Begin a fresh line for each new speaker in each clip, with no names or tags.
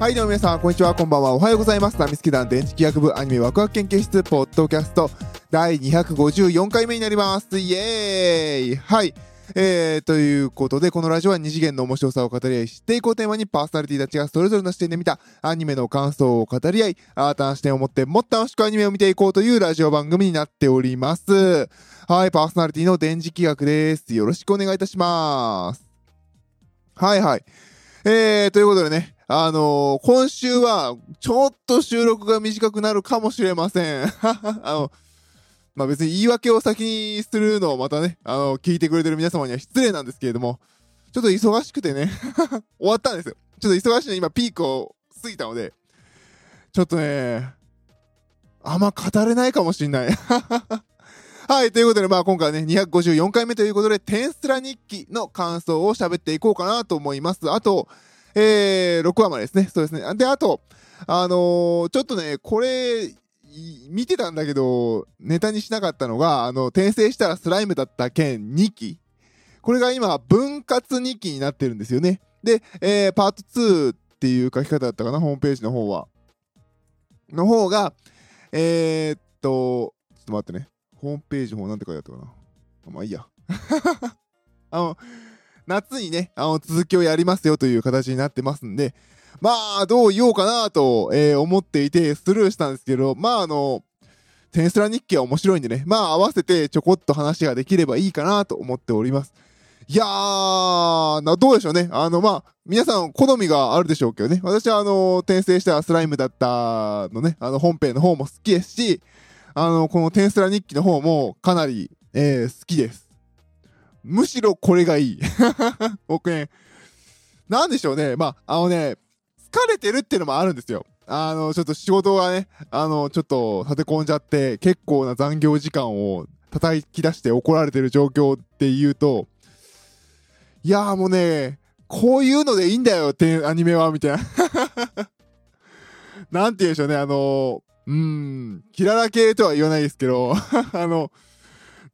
はい、どうも皆さん、こんにちは、こんばんは。おはようございます。ナミスケ団電磁気学部アニメワクワク研究室ポッドキャスト第254回目になります。イエーイはい。えー、ということで、このラジオは二次元の面白さを語り合い、知っていこうテーマにパーソナリティたちがそれぞれの視点で見たアニメの感想を語り合い、新たな視点を持ってもっと楽しくアニメを見ていこうというラジオ番組になっております。はい、パーソナリティの電磁気学です。よろしくお願いいたします。はいはい。えー、ということでね、あのー今週は、ちょっと収録が短くなるかもしれません。あの、まあ、別に言い訳を先にするのをまたね、あの、聞いてくれてる皆様には失礼なんですけれども、ちょっと忙しくてね、終わったんですよ。ちょっと忙しいの今ピークを過ぎたので、ちょっとね、あんま語れないかもしんない。はい、ということで、まあ今回はね、254回目ということで、テンスラ日記の感想を喋っていこうかなと思います。あと、えー、6話までですね。そうですね。で、あと、あのーちょっとね、これ、見てたんだけど、ネタにしなかったのが、あの、転生したらスライムだった件2期。これが今、分割2期になってるんですよね。で、えー、パート2っていう書き方だったかな、ホームページの方は。の方が、えー、っと、ちょっと待ってね。ホームページの方なんて書いてあったかな。まあいいや。あの、夏にね、あの、続きをやりますよという形になってますんで、まあ、どう言おうかなと、えー思っていて、スルーしたんですけど、まあ、あの、テンスラ日記は面白いんでね、まあ、合わせてちょこっと話ができればいいかなと思っております。いやー、な、どうでしょうね。あの、まあ、皆さん好みがあるでしょうけどね。私は、あの、転生したスライムだったのね、あの、本編の方も好きですし、あの、このテンスラ日記の方もかなり、えー好きです。むしろこれがいい。僕ね、なんでしょうね。まあ、あのね、疲れてるっていうのもあるんですよ。あの、ちょっと仕事がね、あの、ちょっと立て込んじゃって、結構な残業時間を叩き出して怒られてる状況っていうと、いやーもうね、こういうのでいいんだよってアニメは、みたいな。なんて言うんでしょうね、あの、うーん、キララ系とは言わないですけど、あの、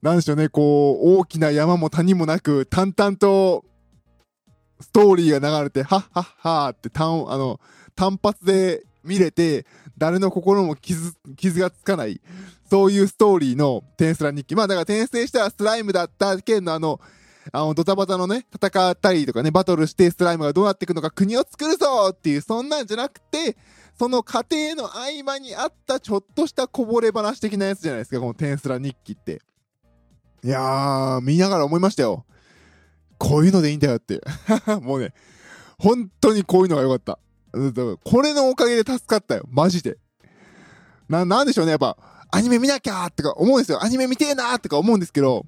なんでしょうね、こう、大きな山も谷もなく、淡々と、ストーリーが流れて、はっはっはーって単、あの、単発で見れて、誰の心も傷、傷がつかない、そういうストーリーのテンスラ日記。まあだから転生したらスライムだった件のあの、あの、ドタバタのね、戦ったりとかね、バトルしてスライムがどうなっていくのか国を作るぞっていう、そんなんじゃなくて、その過程の合間にあったちょっとしたこぼれ話的なやつじゃないですか、このテンスラ日記って。いやー、見ながら思いましたよ。こういうのでいいんだよって。もうね、本当にこういうのが良かった。これのおかげで助かったよ。マジで。な、なんでしょうね。やっぱ、アニメ見なきゃーとか思うんですよ。アニメ見てえなーとか思うんですけど、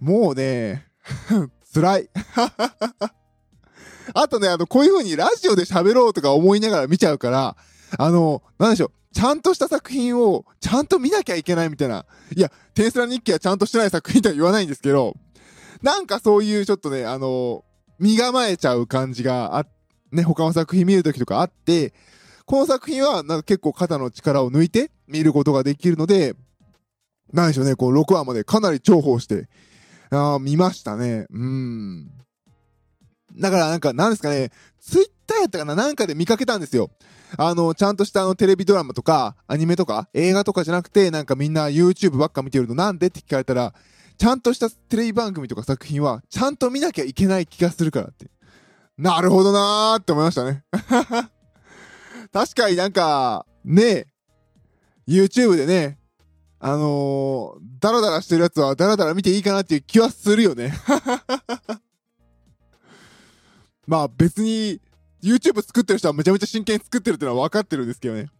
もうね、辛い。あとね、あの、こういう風にラジオで喋ろうとか思いながら見ちゃうから、あの、なんでしょう。ちゃんとした作品をちゃんと見なきゃいけないみたいな。いや、テンスラ日記はちゃんとしてない作品とは言わないんですけど、なんかそういうちょっとね、あの、身構えちゃう感じがあ、ね、他の作品見るときとかあって、この作品はなんか結構肩の力を抜いて見ることができるので、なんでしょうね、こう6話までかなり重宝して、あー見ましたね。うん。だからなんか、なんですかね、ツイッやったかななんかで見かけたんですよ。あの、ちゃんとしたあのテレビドラマとか、アニメとか、映画とかじゃなくて、なんかみんな YouTube ばっか見てるのなんでって聞かれたら、ちゃんとしたテレビ番組とか作品は、ちゃんと見なきゃいけない気がするからって。なるほどなーって思いましたね。確かになんか、ねえ YouTube でね、あのー、ダラダラしてるやつはダラダラ見ていいかなっていう気はするよね。まあ別に YouTube 作ってる人はめちゃめちゃ真剣に作ってるってのは分かってるんですけどね。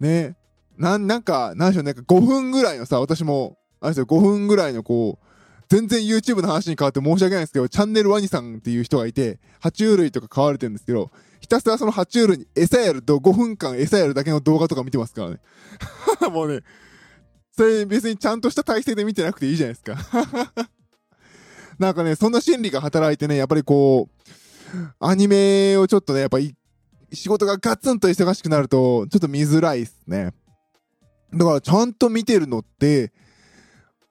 ねなん、なんか、なんでしょうね、なんか5分ぐらいのさ、私も、あれですよ、5分ぐらいのこう、全然 YouTube の話に変わって申し訳ないんですけど、チャンネルワニさんっていう人がいて、爬虫類とか飼われてるんですけど、ひたすらその爬虫類に餌やると5分間餌やるだけの動画とか見てますからね。もうね、それ別にちゃんとした体勢で見てなくていいじゃないですか。なんかね、そんな心理が働いてね、やっぱりこう、アニメをちょっとね、やっぱ仕事がガツンと忙しくなると、ちょっと見づらいっすね。だからちゃんと見てるのって、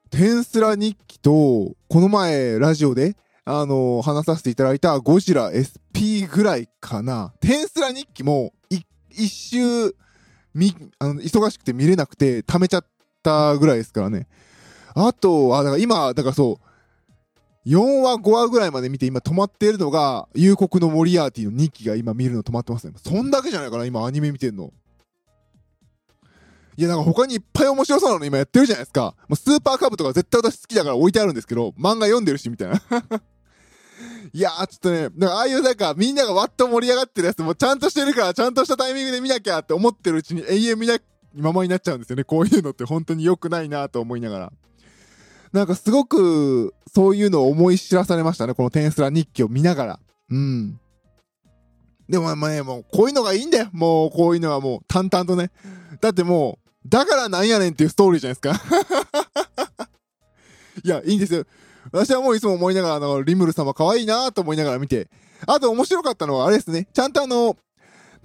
テンスラ日記と、この前ラジオで、あのー話させていただいたゴジラ SP ぐらいかな。テンスラ日記も、い一周、み、あの、忙しくて見れなくて、溜めちゃったぐらいですからね。あと、あ、だから今、だからそう、4話、5話ぐらいまで見て今止まっているのが、夕刻のモリアーティの日記が今見るの止まってますね。そんだけじゃないかな、今アニメ見てんの。いや、なんか他にいっぱい面白そうなの今やってるじゃないですか。もうスーパーカブとか絶対私好きだから置いてあるんですけど、漫画読んでるし、みたいな。いやー、ちょっとね、なんかああいうなんかみんながわっと盛り上がってるやつもちゃんとしてるから、ちゃんとしたタイミングで見なきゃって思ってるうちに永遠見な、ままになっちゃうんですよね。こういうのって本当に良くないなと思いながら。なんかすごく、そういうのを思い知らされましたね。このテンスラ日記を見ながら。うん。でもまあね、もうこういうのがいいんだよ。もうこういうのはもう淡々とね。だってもう、だからなんやねんっていうストーリーじゃないですか。いや、いいんですよ。私はもういつも思いながら、あの、リムル様可愛いなと思いながら見て。あと面白かったのはあれですね。ちゃんとあの、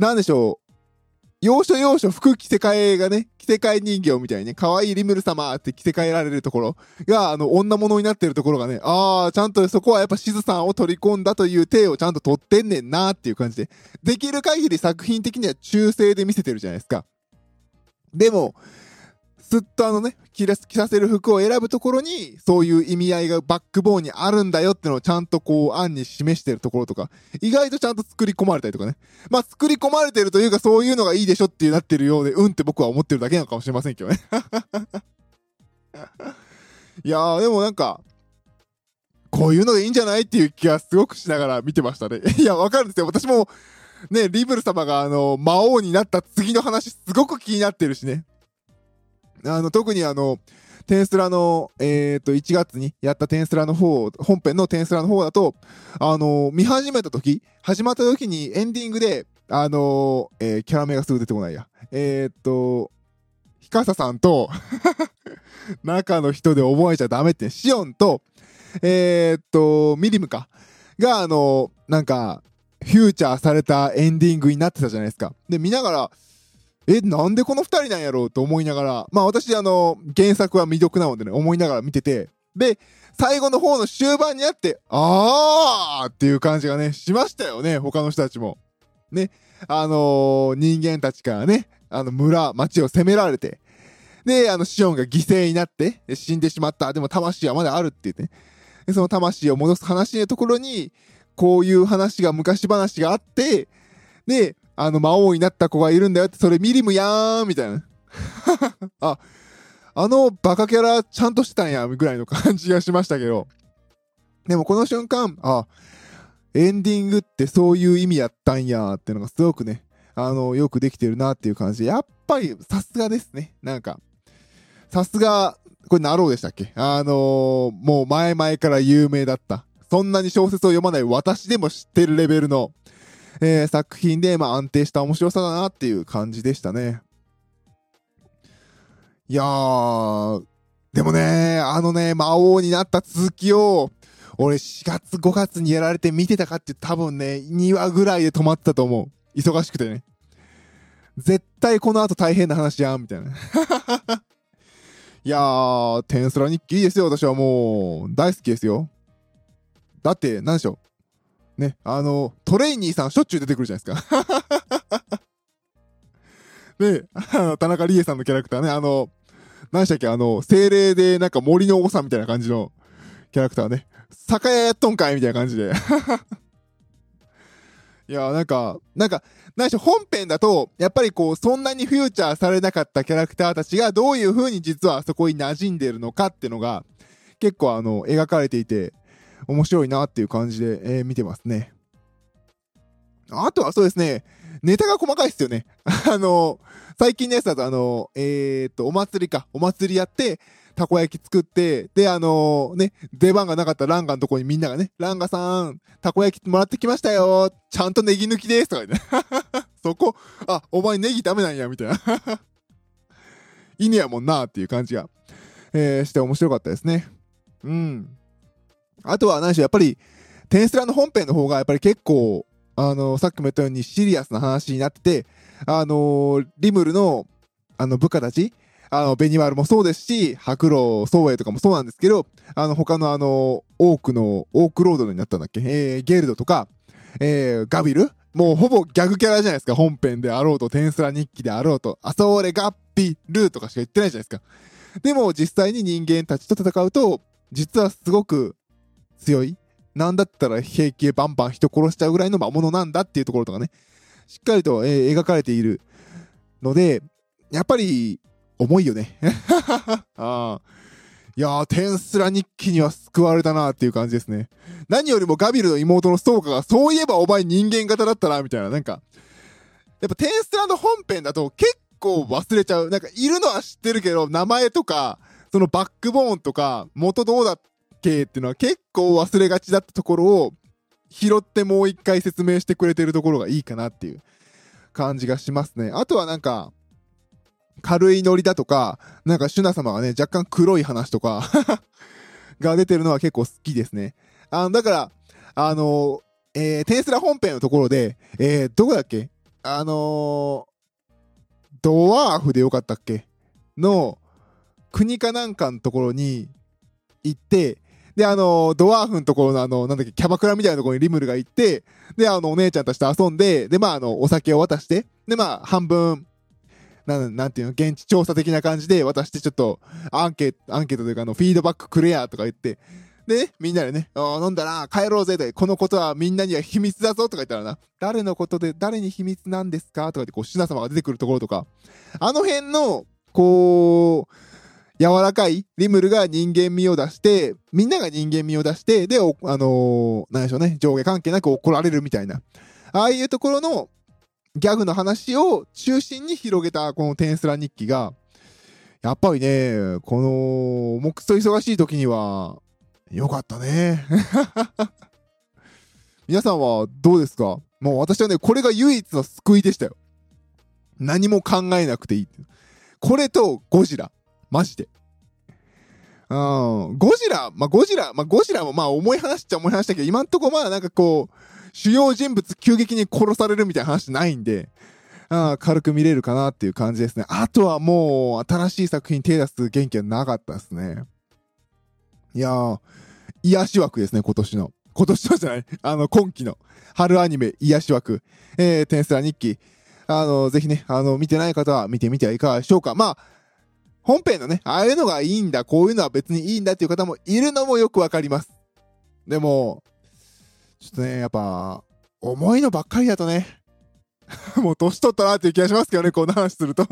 なんでしょう。要所要所服着せ替えがね、着せ替え人形みたいにね、可愛いリムル様って着せ替えられるところが、あの、女物になってるところがね、ああ、ちゃんとそこはやっぱしずさんを取り込んだという体をちゃんと取ってんねんなっていう感じで、できる限り作品的には中性で見せてるじゃないですか。でも、すっとあのね、着ら着させる服を選ぶところに、そういう意味合いがバックボーンにあるんだよってのをちゃんとこう、案に示してるところとか、意外とちゃんと作り込まれたりとかね。まあ、作り込まれてるというか、そういうのがいいでしょってなってるようで、うんって僕は思ってるだけなのかもしれませんけどね。いやー、でもなんか、こういうのでいいんじゃないっていう気がすごくしながら見てましたね。いや、わかるんですよ。私も、ね、リブル様があの、魔王になった次の話すごく気になってるしね。あの、特にあの、テンスラの、えっ、と、1月にやったテンスラの方、本編のテンスラの方だと、あの、見始めた時、始まった時にエンディングで、あの、えーキャラ名がすぐ出てこないや。えっ、と、ヒカサさんと、中の人で覚えちゃダメって、シオンと、えっ、と、ミリムか。が、あの、なんか、フューチャーされたエンディングになってたじゃないですか。で、見ながら、え、なんでこの二人なんやろうと思いながら、まあ私、あの、原作は未読なのでね、思いながら見てて、で、最後の方の終盤にあって、あーっていう感じがね、しましたよね、他の人たちも。ね、あのー人間たちからね、あの村、町を攻められて、で、あの、シオンが犠牲になって、死んでしまった。でも魂はまだあるって言って。で、その魂を戻す話のところに、こういう話が、昔話があって、で、あの、魔王になった子がいるんだよって、それミリムやーんみたいな。あ、あのバカキャラちゃんとしてたんや、ぐらいの感じがしましたけど。でもこの瞬間、あ、エンディングってそういう意味やったんやってのがすごくね、あの、よくできてるなっていう感じで、やっぱりさすがですね。なんか、さすが、これナローでしたっけ？あのーもう前々から有名だった。そんなに小説を読まない私でも知ってるレベルの、えー作品で、まあ安定した面白さだなっていう感じでしたね。いやー、でもね、あのね、魔王になった続きを、俺4月5月にやられて見てたかって多分ね、2話ぐらいで止まったと思う。忙しくてね。絶対この後大変な話やん、みたいな。いやー、テンスラ日記いいですよ、私はもう、大好きですよ。だって、なんでしょう。ね、あの、トレイニーさんしょっちゅう出てくるじゃないですか。で、田中理恵さんのキャラクターね、あの、何でしたっけ、あの、精霊でなんか森の王さんみたいな感じのキャラクターね。酒屋やっとんかいみたいな感じで。いや、なんか、なんか、何しょう、本編だと、やっぱりこう、そんなにフューチャーされなかったキャラクターたちがどういう風に実はそこに馴染んでるのかっていうのが、結構あの、描かれていて、面白いなっていう感じで、えー見てますね。あとはそうですね、ネタが細かいですよね。あの、最近のやつだとあの、えー、っと、お祭りか。お祭りやって、たこ焼き作って、で、あのね、出番がなかったランガのとこにみんながね、ランガさん、たこ焼きもらってきましたよ。ちゃんとネギ抜きです。とか言って。そこ、あ、お前ネギダメなんや、みたいな。いいねやもんな、っていう感じが、えーして面白かったですね。うん。あとは何しょう、やっぱり、テンスラの本編の方がやっぱり結構、あのさっきも言ったようにシリアスな話になってて、あのリムルの、あの部下たち、あの、ベニマルもそうですし、白露宗栄とかもそうなんですけど、あの、他のあの、多くの、オークロードになったんだっけ？えー、ゲルドとか、えー、ガビル？もうほぼギャグキャラじゃないですか。本編であろうと、テンスラ日記であろうと、あそれガッピルとかしか言ってないじゃないですか。でも実際に人間たちと戦うと、実はすごく強い。なんだったら平気でバンバン人殺しちゃうぐらいの魔物なんだっていうところとかね、しっかりと、えー、描かれているので、やっぱり、重いよね。あいやー、テンスラ日記には救われたなっていう感じですね。何よりもガビルの妹のストーカーが、そういえばお前人間型だったな、みたいな、なんか、やっぱテンスラの本編だと結構忘れちゃう。なんか、いるのは知ってるけど、名前とか、そのバックボーンとか、元どうだっけっていうのは結構忘れがちだったところを、拾ってもう一回説明してくれてるところがいいかなっていう感じがしますね。あとはなんか、軽いノリだとか、なんかシュナ様がね、若干黒い話とか が出てるのは結構好きですね。あの、だから、あのえー、テンスラ本編のところで、えー、どこだっけ？あの、ドワーフでよかったっけ？の、国かなんかのところに行って、で、あの、ドワーフのところのあの、なんだっけ、キャバクラみたいなところにリムルが行って、で、あの、お姉ちゃんたちと遊んで、で、まあ、あの、お酒を渡して、で、まあ、半分、なんなんていうの、現地調査的な感じで渡してちょっと、アンケート、アンケートというか、あの、フィードバックくれや、とか言って、で、ね、みんなでね、あ飲んだら帰ろうぜで、このことはみんなには秘密だぞとか言ったらな、誰のことで誰に秘密なんですか？とか言って、こう、シナ様が出てくるところとか、あの辺の、こう、柔らかいリムルが人間味を出して、みんなが人間味を出して、で、あのー、なんでしょうね、上下関係なく怒られるみたいな。ああいうところのギャグの話を中心に広げたこのテンスラ日記が、やっぱりね、この、もくそ忙しい時には、よかったね。皆さんはどうですか？もう私はね、これが唯一の救いでしたよ。何も考えなくていい。これとゴジラ。マジで。うん。ゴジラ、まあ、ゴジラ、まあ、ゴジラもまあ思い話っちゃ思い話だけど、今んとこまだなんかこう、主要人物急激に殺されるみたいな話ないんで、あ軽く見れるかなっていう感じですね。あとはもう、新しい作品手出す元気はなかったですね。いやー、癒し枠ですね、今年の。今年のじゃない、あの、今期の春アニメ癒し枠、えー、テンスラ日記。あの、ぜひね、あの、見てない方は見てみてはいかがでしょうか。まあ、本編のね、ああいうのがいいんだ、こういうのは別にいいんだっていう方もいるのもよくわかります。でも、ちょっとね、やっぱ、重いのばっかりだとね、もう年取ったなっていう気がしますけどね、こんな話すると。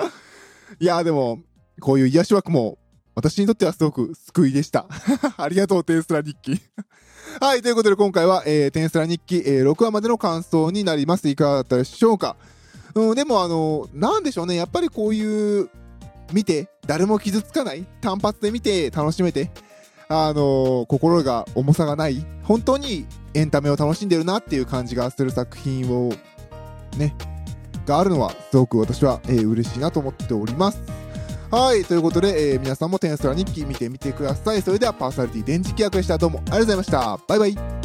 いや、でも、こういう癒し枠も、私にとってはすごく救いでした。ありがとう、テンスラ日記。はい、ということで今回は、えー、テンスラ日記、えー、6話までの感想になります。いかがだったでしょうか？うん、でもあの、なんでしょうね、やっぱりこういう、見て、誰も傷つかない？単発で見て楽しめて、あのー、心が重さがない、本当にエンタメを楽しんでるなっていう感じがする作品を、ね、があるのは、すごく私は、えー、嬉しいなと思っております。はい、ということで、えー、皆さんもテンスラ日記見てみてください。それではパーソナリティ電磁気役でした。どうもありがとうございました。バイバイ。